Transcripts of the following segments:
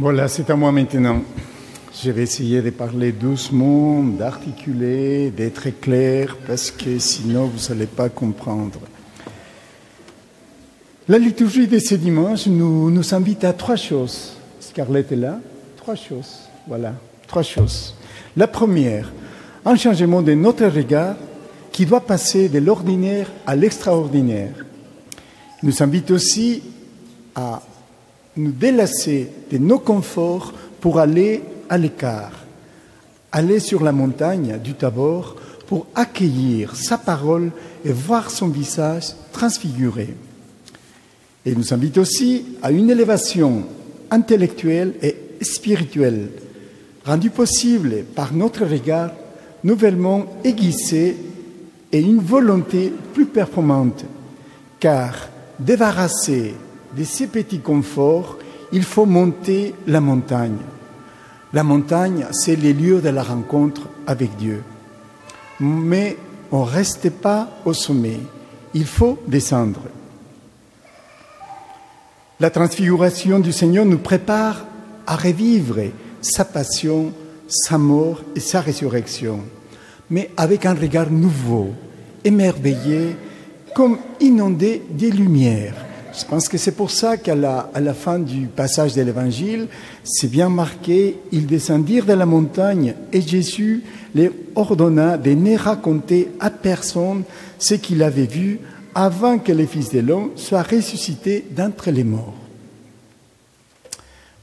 Voilà, c'est à moi maintenant. Je vais essayer de parler doucement, d'articuler, d'être clair, parce que sinon vous n'allez pas comprendre. La liturgie de ce dimanche nous, nous invite à trois choses. Scarlett est là. Trois choses. Voilà, trois choses. La première, un changement de notre regard qui doit passer de l'ordinaire à l'extraordinaire. Nous invite aussi à nous délasser de nos conforts pour aller à l'écart, aller sur la montagne du Tabor pour accueillir sa parole et voir son visage transfiguré. Et nous invite aussi à une élévation intellectuelle et spirituelle, rendue possible par notre regard nouvellement aiguisé et une volonté plus performante, car débarrassé de ces petits conforts, il faut monter la montagne. La montagne, c'est les lieux de la rencontre avec Dieu. Mais on ne reste pas au sommet, il faut descendre. La transfiguration du Seigneur nous prépare à revivre sa passion, sa mort et sa résurrection, mais avec un regard nouveau, émerveillé, comme inondé des lumières. Je pense que c'est pour ça qu'à la, fin du passage de l'Évangile, c'est bien marqué, ils descendirent de la montagne et Jésus les ordonna de ne raconter à personne ce qu'il avait vu avant que le Fils de l'homme soit ressuscité d'entre les morts.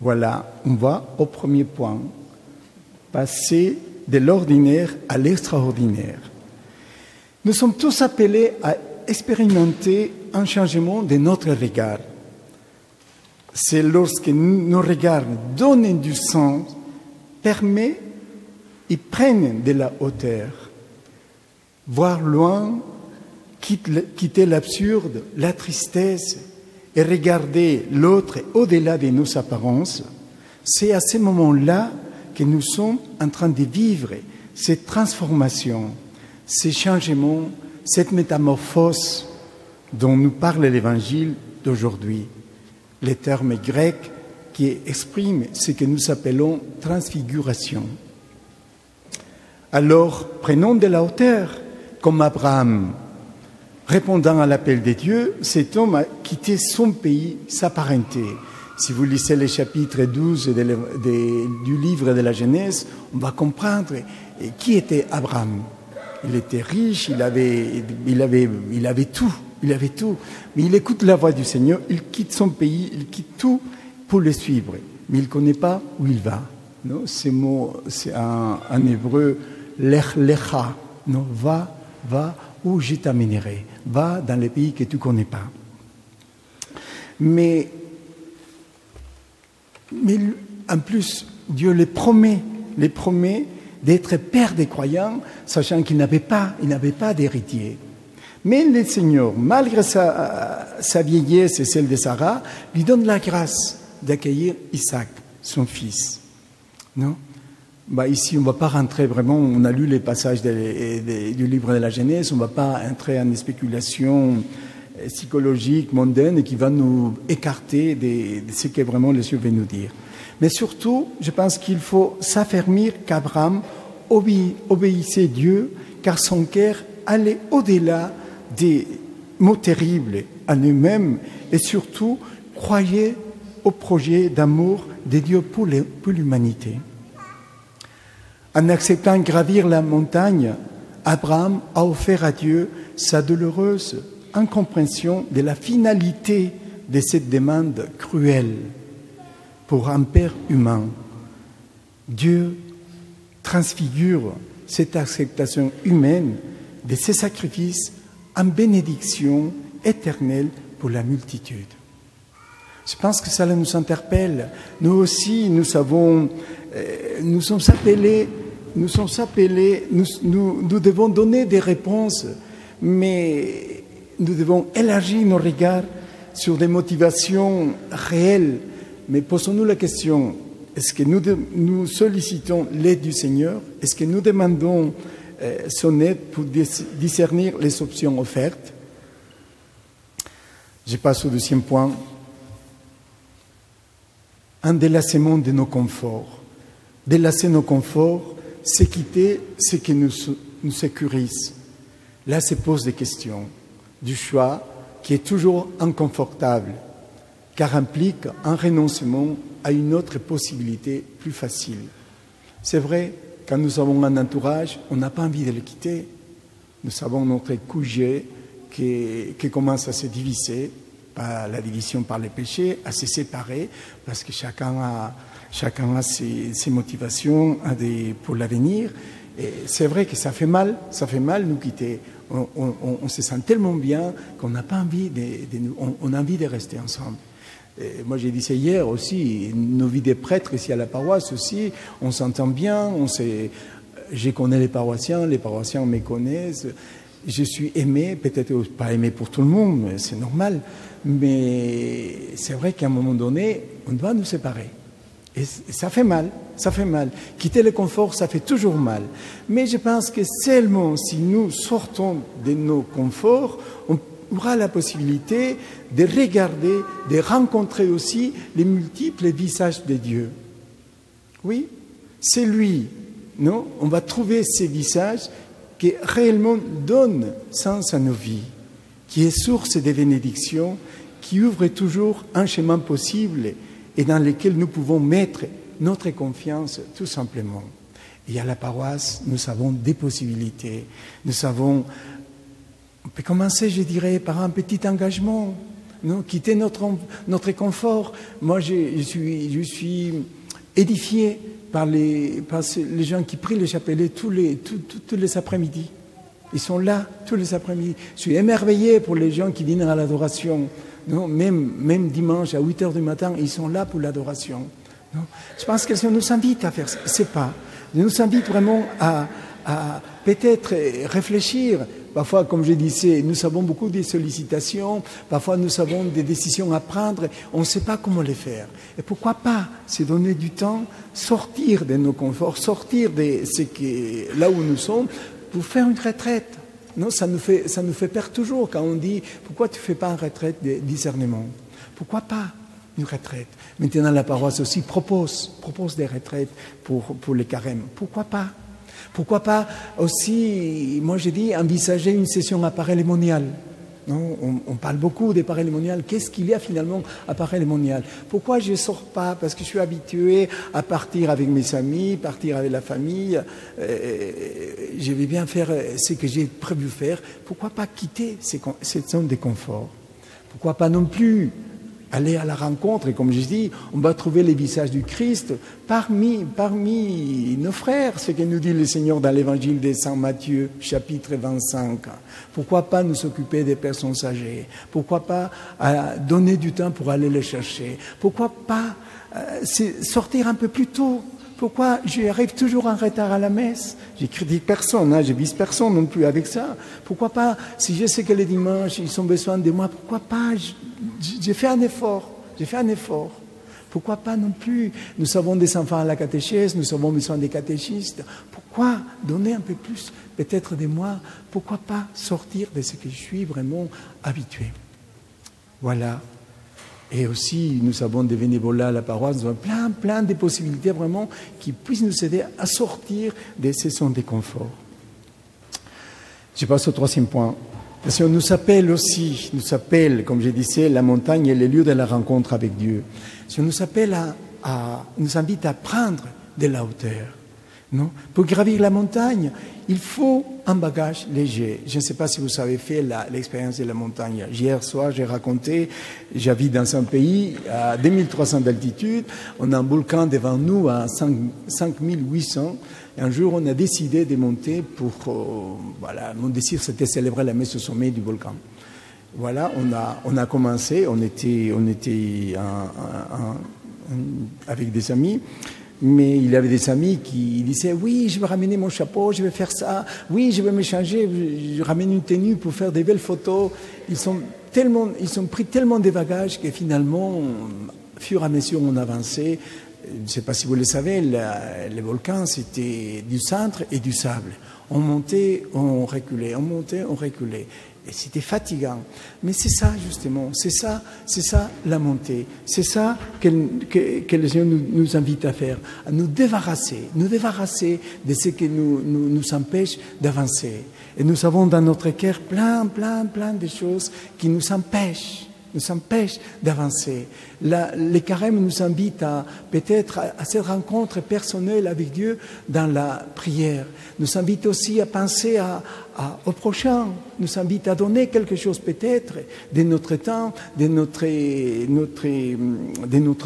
Voilà, on va au premier point, passer de l'ordinaire à l'extraordinaire. Nous sommes tous appelés à expérimenter un changement de notre regard. C'est lorsque nos regards donnent du sens, permet et prennent de la hauteur. Voir loin, quitter l'absurde, la tristesse et regarder l'autre au-delà de nos apparences, c'est à ce moment-là que nous sommes en train de vivre cette transformation, ces changements, cette métamorphose dont nous parle l'Évangile d'aujourd'hui, les termes grecs qui expriment ce que nous appelons transfiguration. Alors, prenons de la hauteur, comme Abraham. Répondant à l'appel de Dieu, cet homme a quitté son pays, sa parenté. Si vous lisez les chapitres 12 du livre de la Genèse, on va comprendre qui était Abraham. Il était riche, il avait, il avait, il avait tout, il avait tout. Mais il écoute la voix du Seigneur, il quitte son pays, il quitte tout pour le suivre. Mais il ne connaît pas où il va. Non, mots, c'est en, hébreu, lech lecha. Non, va, va où je t'amènerai. Va dans les pays que tu ne connais pas. Mais, mais en plus, Dieu les promet, les promet d'être père des croyants, sachant qu'il n'avait pas, il n'avait pas d'héritier. Mais le Seigneur, malgré sa, vieillesse et celle de Sarah, lui donne la grâce d'accueillir Isaac, son fils. Non? Bah ici, on ne va pas rentrer vraiment, on a lu les passages du livre de la Genèse, on ne va pas entrer en des spéculations psychologiques, mondaines, qui va nous écarter de, ce que vraiment le Seigneur veut nous dire. Mais surtout, je pense qu'il faut s'affermir qu'Abraham obéissait Dieu, car son cœur allait au-delà des mots terribles à lui-même et surtout croyait au projet d'amour de Dieu pour l'humanité. En acceptant gravir la montagne, Abraham a offert à Dieu sa douloureuse incompréhension de la finalité de cette demande cruelle pour un Père humain. Dieu transfigure cette acceptation humaine de ses sacrifices en bénédiction éternelle pour la multitude. Je pense que cela nous interpelle. Nous aussi, nous savons, euh, nous sommes appelés, nous sommes appelés, nous, devons donner des réponses, mais nous devons élargir nos regards sur des motivations réelles. Mais posons-nous la question, est-ce que nous, sollicitons l'aide du Seigneur? Est-ce que nous demandons son aide pour discernir les options offertes Je passe au deuxième point. un délassement de nos conforts. Délasser nos conforts, c'est quitter ce qui nous, nous sécurise. Là se posent des questions du choix qui est toujours inconfortable, car implique un renoncement à une autre possibilité plus facile. C'est vrai, quand nous avons un entourage, on n'a pas envie de le quitter. Nous avons notre coucher qui, commence à se diviser, la division par les péchés, à se séparer, parce que chacun a, chacun a ses, motivations pour l'avenir. Et c'est vrai que ça fait mal, ça fait mal nous quitter. On, se sent tellement bien qu'on n'a pas envie on, a envie de rester ensemble. Moi, j'ai dit ça hier aussi, nos vies des prêtres ici à la paroisse aussi, on s'entend bien, on sait, je connais les paroissiens, les paroissiens me connaissent, je suis aimé, peut-être pas aimé pour tout le monde, c'est normal, mais c'est vrai qu'à un moment donné, on doit nous séparer. Et ça fait mal, ça fait mal. Quitter le confort, ça fait toujours mal. Mais je pense que seulement si nous sortons de nos conforts, on aura la possibilité de regarder, de rencontrer aussi les multiples visages de Dieu. Oui, c'est lui, non? On va trouver ces visages qui réellement donnent sens à nos vies, qui est source des bénédictions, qui ouvre toujours un chemin possible et dans lequel nous pouvons mettre notre confiance tout simplement. Et à la paroisse, nous avons des possibilités. Nous avons, on peut commencer, je dirais, par un petit engagement, quitter notre, notre confort. Moi, je, suis, je suis édifié par les, par les gens qui prient le chapelet tous les, tous, tous les après-midi. Ils sont là tous les après-midi. Je suis émerveillé pour les gens qui dînent à l'adoration. Même, même dimanche à 8 heures du matin, ils sont là pour l'adoration. Je pense que Seigneur nous invite à faire ce pas. Il nous invite vraiment à, peut-être réfléchir. Parfois, comme je disais, nous avons beaucoup de sollicitations, parfois nous avons des décisions à prendre, on ne sait pas comment les faire. Et pourquoi pas se donner du temps, sortir de nos conforts, sortir de ce qui, là où nous sommes, pour faire une retraite. Non, ça nous fait, ça nous fait peur toujours quand on dit pourquoi tu ne fais pas une retraite de discernement? Pourquoi pas une retraite? Maintenant, la paroisse aussi propose, propose des retraites pour, pour les carèmes. Pourquoi pas? Pourquoi pas aussi, moi j'ai dit, envisager une session à Paray-Lémonial non, on, on, parle beaucoup des parélémoniales. Qu'est-ce qu'il y a finalement à parélémonial Pourquoi je ne sors pas? Parce que je suis habitué à partir avec mes amis, partir avec la famille. Euh, je vais bien faire ce que j'ai prévu faire. Pourquoi pas quitter cette zone de confort? Pourquoi pas non plus aller à la rencontre, et comme je dis, on va trouver les visages du Christ parmi, parmi nos frères, ce que nous dit le Seigneur dans l'évangile de Saint Matthieu, chapitre 25. Pourquoi pas nous occuper des personnes âgées? Pourquoi pas euh, donner du temps pour aller les chercher? Pourquoi pas euh, sortir un peu plus tôt? Pourquoi j'arrive toujours en retard à la messe? Je critique personne, hein, je vise personne non plus avec ça. Pourquoi pas, si je sais que les dimanches, ils ont besoin de moi, pourquoi pas J'ai fait un effort, j'ai fait un effort. Pourquoi pas non plus? Nous avons des enfants à la catéchèse, nous avons besoin des catéchistes. Pourquoi donner un peu plus, peut-être de moi Pourquoi pas sortir de ce que je suis vraiment habitué? Voilà et aussi, nous avons des bénévolats à la paroisse, nous avons plein, plein de possibilités vraiment qui puissent nous aider à sortir de ces zones de confort. Je passe au troisième point. Parce qu'on nous appelle aussi, nous appelle, comme je disais, la montagne est le lieu de la rencontre avec Dieu. Si on nous appelle à nous invite à prendre de la hauteur. Non? Pour gravir la montagne, il faut un bagage léger. Je ne sais pas si vous avez fait l'expérience de la montagne. Hier soir, j'ai raconté, j'habite dans un pays à 2300 d'altitude, on a un volcan devant nous à 5, 5800. Et un jour, on a décidé de monter pour... Euh, voilà, mon désir, c'était célébrer la messe au sommet du volcan. Voilà, on a, on a commencé, on était, on était avec des amis mais il avait des amis qui disaient Oui, je vais ramener mon chapeau, je vais faire ça. Oui, je vais me changer, je ramène une tenue pour faire des belles photos. Ils sont, tellement, ils ont pris tellement de bagages que finalement, fur et à mesure on avançait, je ne sais pas si vous le savez, les volcans, c'était du centre et du sable. On montait, on reculait, on montait, on reculait. Et c'était fatigant. Mais c'est ça, justement, c'est ça, c'est ça la montée. C'est ça que, que, le Seigneur nous, invite à faire, à nous débarrasser, nous débarrasser de ce qui nous, nous, nous empêche d'avancer. Et nous avons dans notre cœur plein, plein, plein de choses qui nous empêchent nous empêche d'avancer. Les carèmes nous invitent à peut-être à, cette rencontre personnelle avec Dieu dans la prière. Nous invitent aussi à penser au prochain. Nous invitent à donner quelque chose peut-être de notre temps, de notre,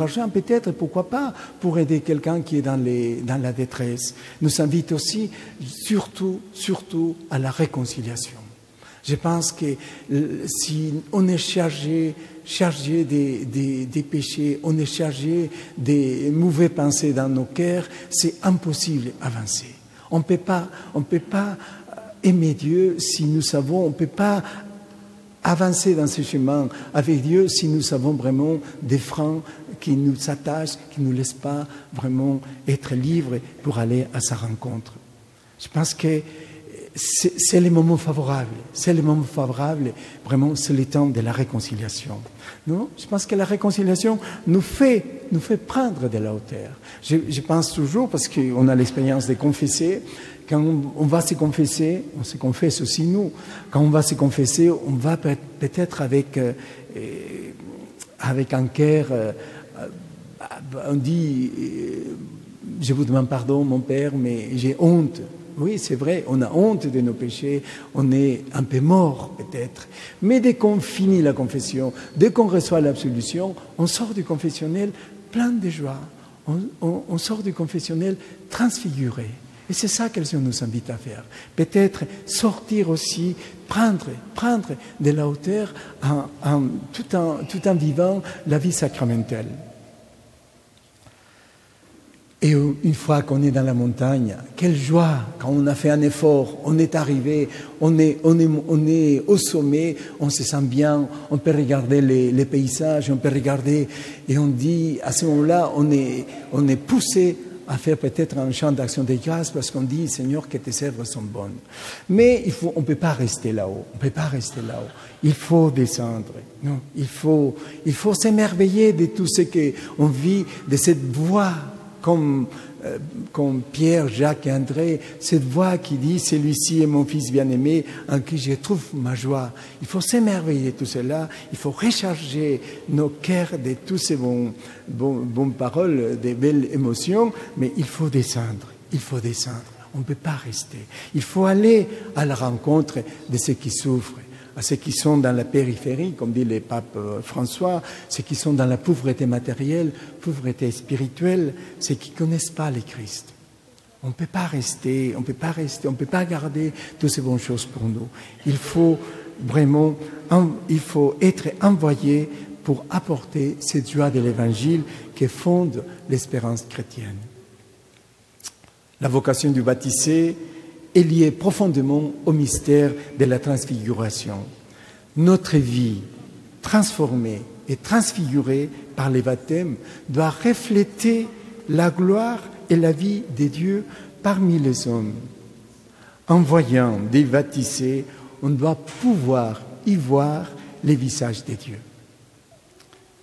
argent peut-être, pourquoi pas, pour aider quelqu'un qui est dans, dans la détresse. Nous invitent aussi surtout, surtout à la réconciliation. Je pense que euh, si on est chargé, chargé des, des, péchés, on est chargé des mauvais pensées dans nos cœurs, c'est impossible d'avancer. On ne peut pas, pas aimer Dieu si nous savons, on ne peut pas avancer dans ce chemin avec Dieu si nous savons vraiment des freins qui nous attachent, qui ne nous laissent pas vraiment être libres pour aller à sa rencontre. Je pense que c'est les moments favorables. C'est les moments favorables, vraiment, c'est le temps de la réconciliation. Non? Je pense que la réconciliation nous fait, nous fait prendre de la hauteur. Je, pense toujours, parce qu'on a l'expérience de confesser, quand on, va se confesser, on se confesse aussi nous, quand on va se confesser, on va peut-être avec, euh, avec un cœur, euh, on dit, euh, je vous demande pardon, mon Père, mais j'ai honte oui, c'est vrai, on a honte de nos péchés, on est un peu mort peut-être. Mais dès qu'on finit la confession, dès qu'on reçoit l'absolution, on sort du confessionnel plein de joie. On, sort du confessionnel transfiguré. Et c'est ça qu'elle nous invite à faire. Peut-être sortir aussi, prendre, prendre de la hauteur tout, en, tout en vivant la vie sacramentelle. Et une fois qu'on est dans la montagne, quelle joie quand on a fait un effort, on est arrivé, on est, on est, on est au sommet, on se sent bien, on peut regarder les, paysages, on peut regarder, et on dit, à ce moment-là, on est, on est poussé à faire peut-être un chant d'action de grâce parce qu'on dit, Seigneur, que tes œuvres sont bonnes. Mais il faut, on ne peut pas rester là-haut, on ne peut pas rester là-haut. Il faut descendre. Non, il faut, il faut s'émerveiller de tout ce qu'on vit, de cette voix comme, euh, comme Pierre, Jacques et André, cette voix qui dit Celui-ci est mon fils bien-aimé en qui je trouve ma joie. Il faut s'émerveiller de tout cela, il faut recharger nos cœurs de toutes ces bonnes, bonnes paroles, des belles émotions, mais il faut descendre, il faut descendre. On ne peut pas rester. Il faut aller à la rencontre de ceux qui souffrent à ceux qui sont dans la périphérie, comme dit le pape euh, François, ceux qui sont dans la pauvreté matérielle, pauvreté spirituelle, ceux qui ne connaissent pas le Christ. On ne peut pas rester, on ne peut pas rester, on peut pas garder toutes ces bonnes choses pour nous. Il faut vraiment, il faut être envoyé pour apporter cette joie de l'Évangile qui fonde l'espérance chrétienne. La vocation du baptisé, est lié profondément au mystère de la transfiguration. Notre vie transformée et transfigurée par les baptêmes doit refléter la gloire et la vie de Dieu parmi les hommes. En voyant des baptisés, on doit pouvoir y voir les visages de Dieu.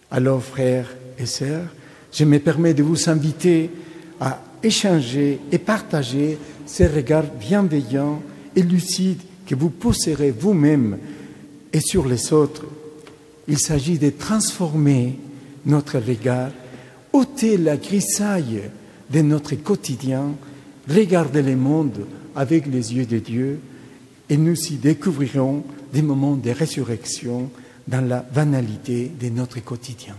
Alors, frères et sœurs, je me permets de vous inviter à échanger et partager ces regards bienveillants et lucides que vous pousserez vous-même et sur les autres. Il s'agit de transformer notre regard, ôter la grisaille de notre quotidien, regarder le monde avec les yeux de Dieu et nous y découvrirons des moments de résurrection dans la banalité de notre quotidien.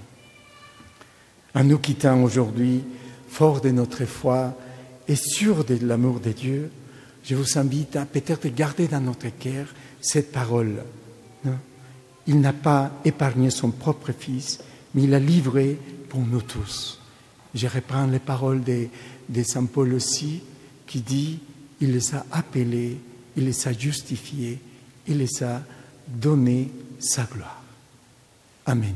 En nous quittant aujourd'hui, fort de notre foi, et sûr de l'amour de Dieu, je vous invite à peut-être garder dans notre cœur cette parole. il n'a pas épargné son propre Fils, mais il l'a livré pour nous tous. Je reprends les paroles de, de Saint Paul aussi, qui dit, il les a appelés, il les a justifiés, il les a donné sa gloire. Amen.